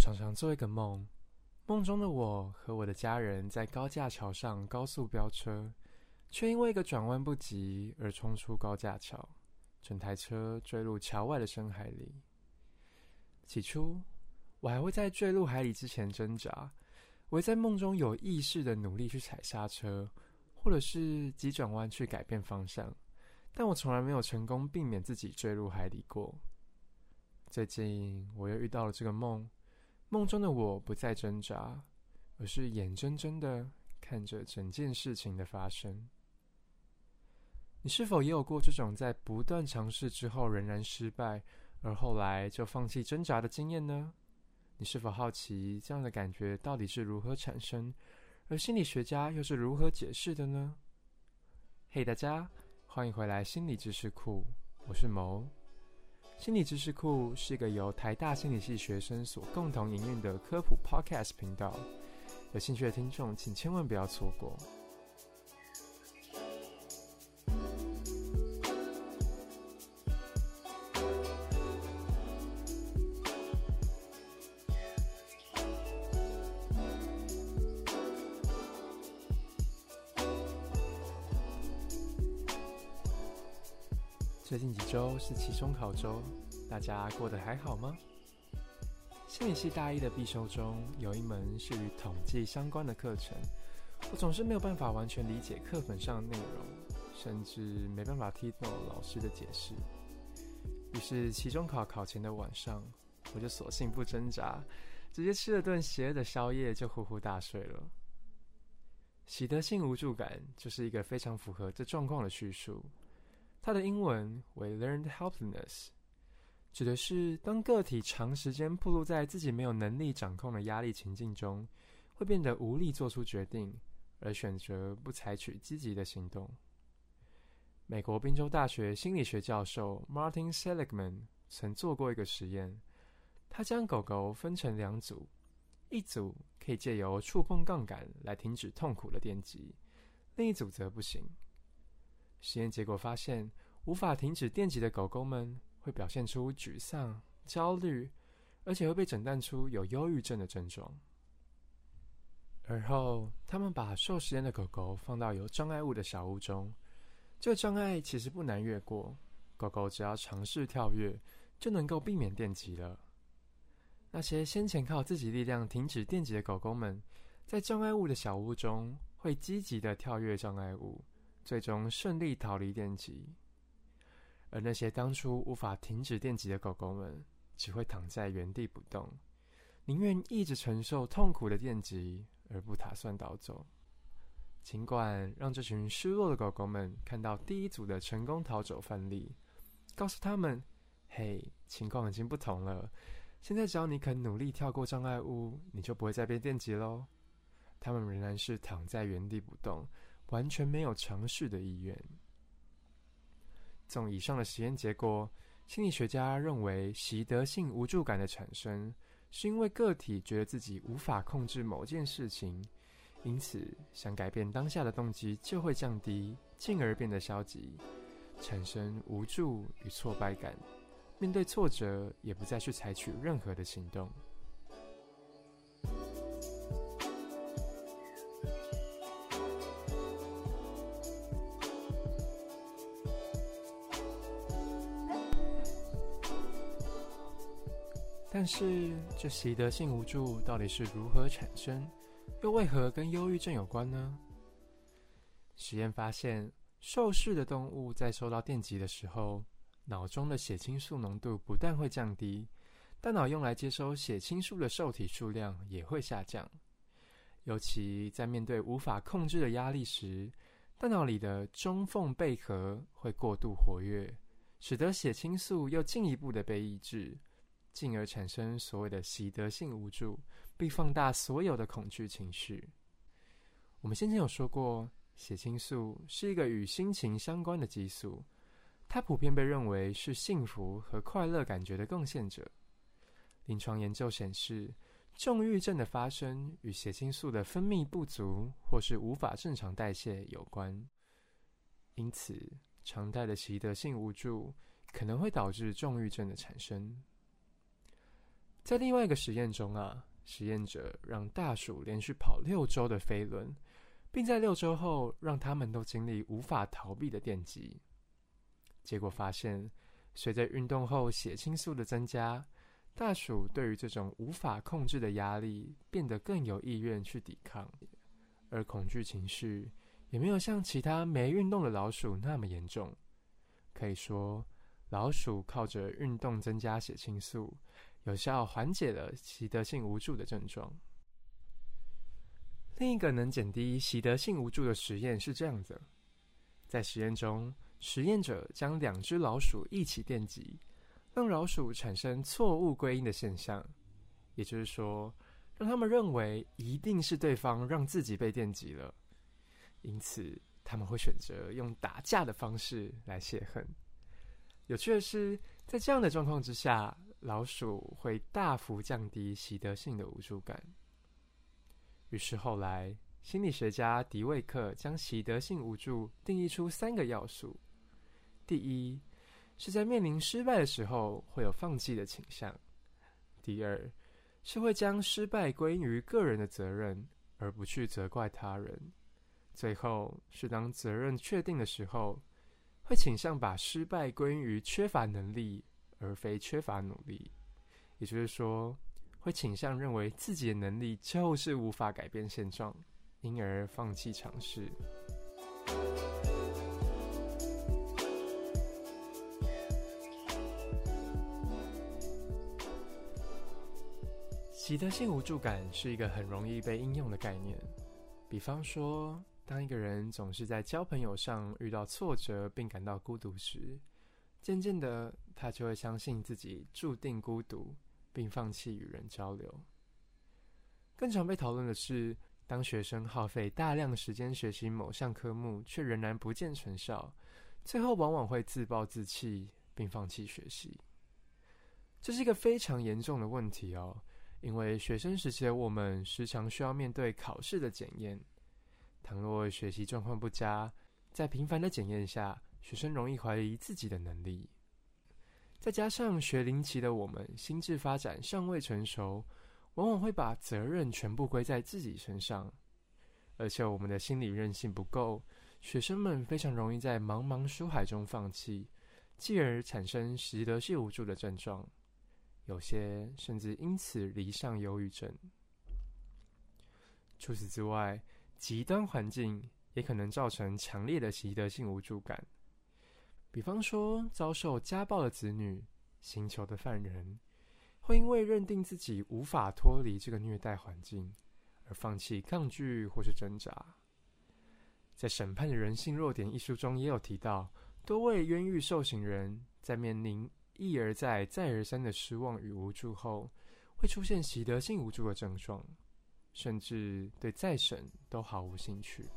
常常做一个梦，梦中的我和我的家人在高架桥上高速飙车，却因为一个转弯不及而冲出高架桥，整台车坠入桥外的深海里。起初，我还会在坠入海里之前挣扎，我会在梦中有意识的努力去踩刹车，或者是急转弯去改变方向，但我从来没有成功避免自己坠入海里过。最近，我又遇到了这个梦。梦中的我不再挣扎，而是眼睁睁的看着整件事情的发生。你是否也有过这种在不断尝试之后仍然失败，而后来就放弃挣扎的经验呢？你是否好奇这样的感觉到底是如何产生，而心理学家又是如何解释的呢？嘿，大家欢迎回来心理知识库，我是谋。心理知识库是一个由台大心理系学生所共同营运的科普 Podcast 频道，有兴趣的听众请千万不要错过。最近几周是期中考周，大家过得还好吗？心理系大一的必修中有一门是与统计相关的课程，我总是没有办法完全理解课本上的内容，甚至没办法听懂老师的解释。于是期中考考前的晚上，我就索性不挣扎，直接吃了顿邪恶的宵夜就呼呼大睡了。喜得性无助感就是一个非常符合这状况的叙述。它的英文为 learned helplessness，指的是当个体长时间暴露在自己没有能力掌控的压力情境中，会变得无力做出决定，而选择不采取积极的行动。美国宾州大学心理学教授 Martin Seligman 曾做过一个实验，他将狗狗分成两组，一组可以借由触碰杠杆来停止痛苦的电击，另一组则不行。实验结果发现，无法停止电击的狗狗们会表现出沮丧、焦虑，而且会被诊断出有忧郁症的症状。而后，他们把受实验的狗狗放到有障碍物的小屋中，这个障碍其实不难越过，狗狗只要尝试跳跃，就能够避免电击了。那些先前靠自己力量停止电击的狗狗们，在障碍物的小屋中会积极的跳跃障碍物。最终顺利逃离电极，而那些当初无法停止电极的狗狗们，只会躺在原地不动，宁愿一直承受痛苦的电极，而不打算逃走。尽管让这群失落的狗狗们看到第一组的成功逃走范例，告诉他们：“嘿，情况已经不同了，现在只要你肯努力跳过障碍物，你就不会再被电击喽。”他们仍然是躺在原地不动。完全没有尝试的意愿。从以上的实验结果，心理学家认为习得性无助感的产生，是因为个体觉得自己无法控制某件事情，因此想改变当下的动机就会降低，进而变得消极，产生无助与挫败感，面对挫折也不再去采取任何的行动。但是，这习得性无助到底是如何产生，又为何跟忧郁症有关呢？实验发现，受试的动物在受到电击的时候，脑中的血清素浓度不但会降低，大脑用来接收血清素的受体数量也会下降。尤其在面对无法控制的压力时，大脑里的中缝贝壳会过度活跃，使得血清素又进一步的被抑制。进而产生所谓的习得性无助，并放大所有的恐惧情绪。我们先前有说过，血清素是一个与心情相关的激素，它普遍被认为是幸福和快乐感觉的贡献者。临床研究显示，重郁症的发生与血清素的分泌不足或是无法正常代谢有关。因此，常态的习得性无助可能会导致重郁症的产生。在另外一个实验中啊，实验者让大鼠连续跑六周的飞轮，并在六周后让他们都经历无法逃避的电击。结果发现，随着运动后血清素的增加，大鼠对于这种无法控制的压力变得更有意愿去抵抗，而恐惧情绪也没有像其他没运动的老鼠那么严重。可以说，老鼠靠着运动增加血清素。有效缓解了习得性无助的症状。另一个能减低习得性无助的实验是这样的：在实验中，实验者将两只老鼠一起电击，让老鼠产生错误归因的现象，也就是说，让他们认为一定是对方让自己被电击了，因此他们会选择用打架的方式来泄恨。有趣的是，在这样的状况之下。老鼠会大幅降低习得性的无助感。于是后来，心理学家迪维克将习得性无助定义出三个要素：第一，是在面临失败的时候会有放弃的倾向；第二，是会将失败归因于个人的责任，而不去责怪他人；最后是当责任确定的时候，会倾向把失败归因于缺乏能力。而非缺乏努力，也就是说，会倾向认为自己的能力就是无法改变现状，因而放弃尝试。习得性无助感是一个很容易被应用的概念，比方说，当一个人总是在交朋友上遇到挫折并感到孤独时。渐渐的，他就会相信自己注定孤独，并放弃与人交流。更常被讨论的是，当学生耗费大量时间学习某项科目，却仍然不见成效，最后往往会自暴自弃，并放弃学习。这是一个非常严重的问题哦，因为学生时期的我们时常需要面对考试的检验。倘若学习状况不佳，在频繁的检验下，学生容易怀疑自己的能力，再加上学龄期的我们心智发展尚未成熟，往往会把责任全部归在自己身上，而且我们的心理韧性不够，学生们非常容易在茫茫书海中放弃，继而产生习得性无助的症状，有些甚至因此离上忧郁症。除此之外，极端环境也可能造成强烈的习得性无助感。比方说，遭受家暴的子女、刑求的犯人，会因为认定自己无法脱离这个虐待环境，而放弃抗拒或是挣扎。在《审判的人性弱点》一书中，也有提到，多位冤狱受刑人在面临一而再、再而三的失望与无助后，会出现习得性无助的症状，甚至对再审都毫无兴趣。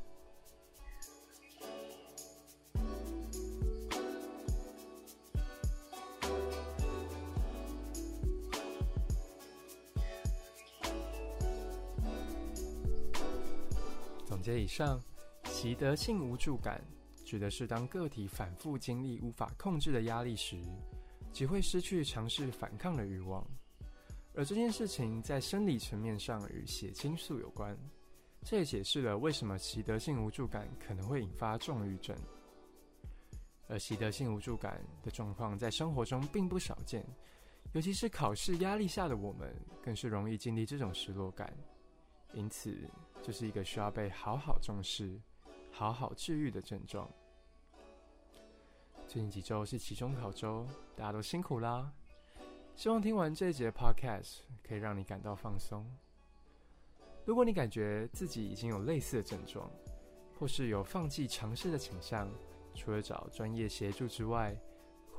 结以上，习得性无助感指的是当个体反复经历无法控制的压力时，即会失去尝试反抗的欲望。而这件事情在生理层面上与血清素有关，这也解释了为什么习得性无助感可能会引发重郁症。而习得性无助感的状况在生活中并不少见，尤其是考试压力下的我们，更是容易经历这种失落感。因此，这是一个需要被好好重视、好好治愈的症状。最近几周是期中考周，大家都辛苦啦！希望听完这一节 Podcast 可以让你感到放松。如果你感觉自己已经有类似的症状，或是有放弃尝试的倾向，除了找专业协助之外，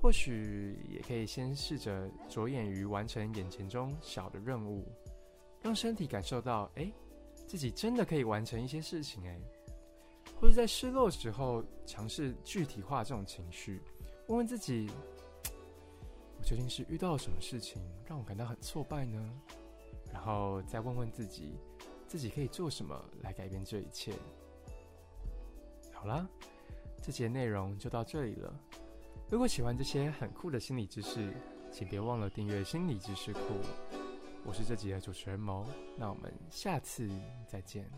或许也可以先试着着眼于完成眼前中小的任务，让身体感受到，哎。自己真的可以完成一些事情哎，或者在失落时候尝试具体化这种情绪，问问自己：我究竟是遇到了什么事情让我感到很挫败呢？然后再问问自己，自己可以做什么来改变这一切？好啦，这节内容就到这里了。如果喜欢这些很酷的心理知识，请别忘了订阅心理知识库。我是这集的主持人谋，那我们下次再见。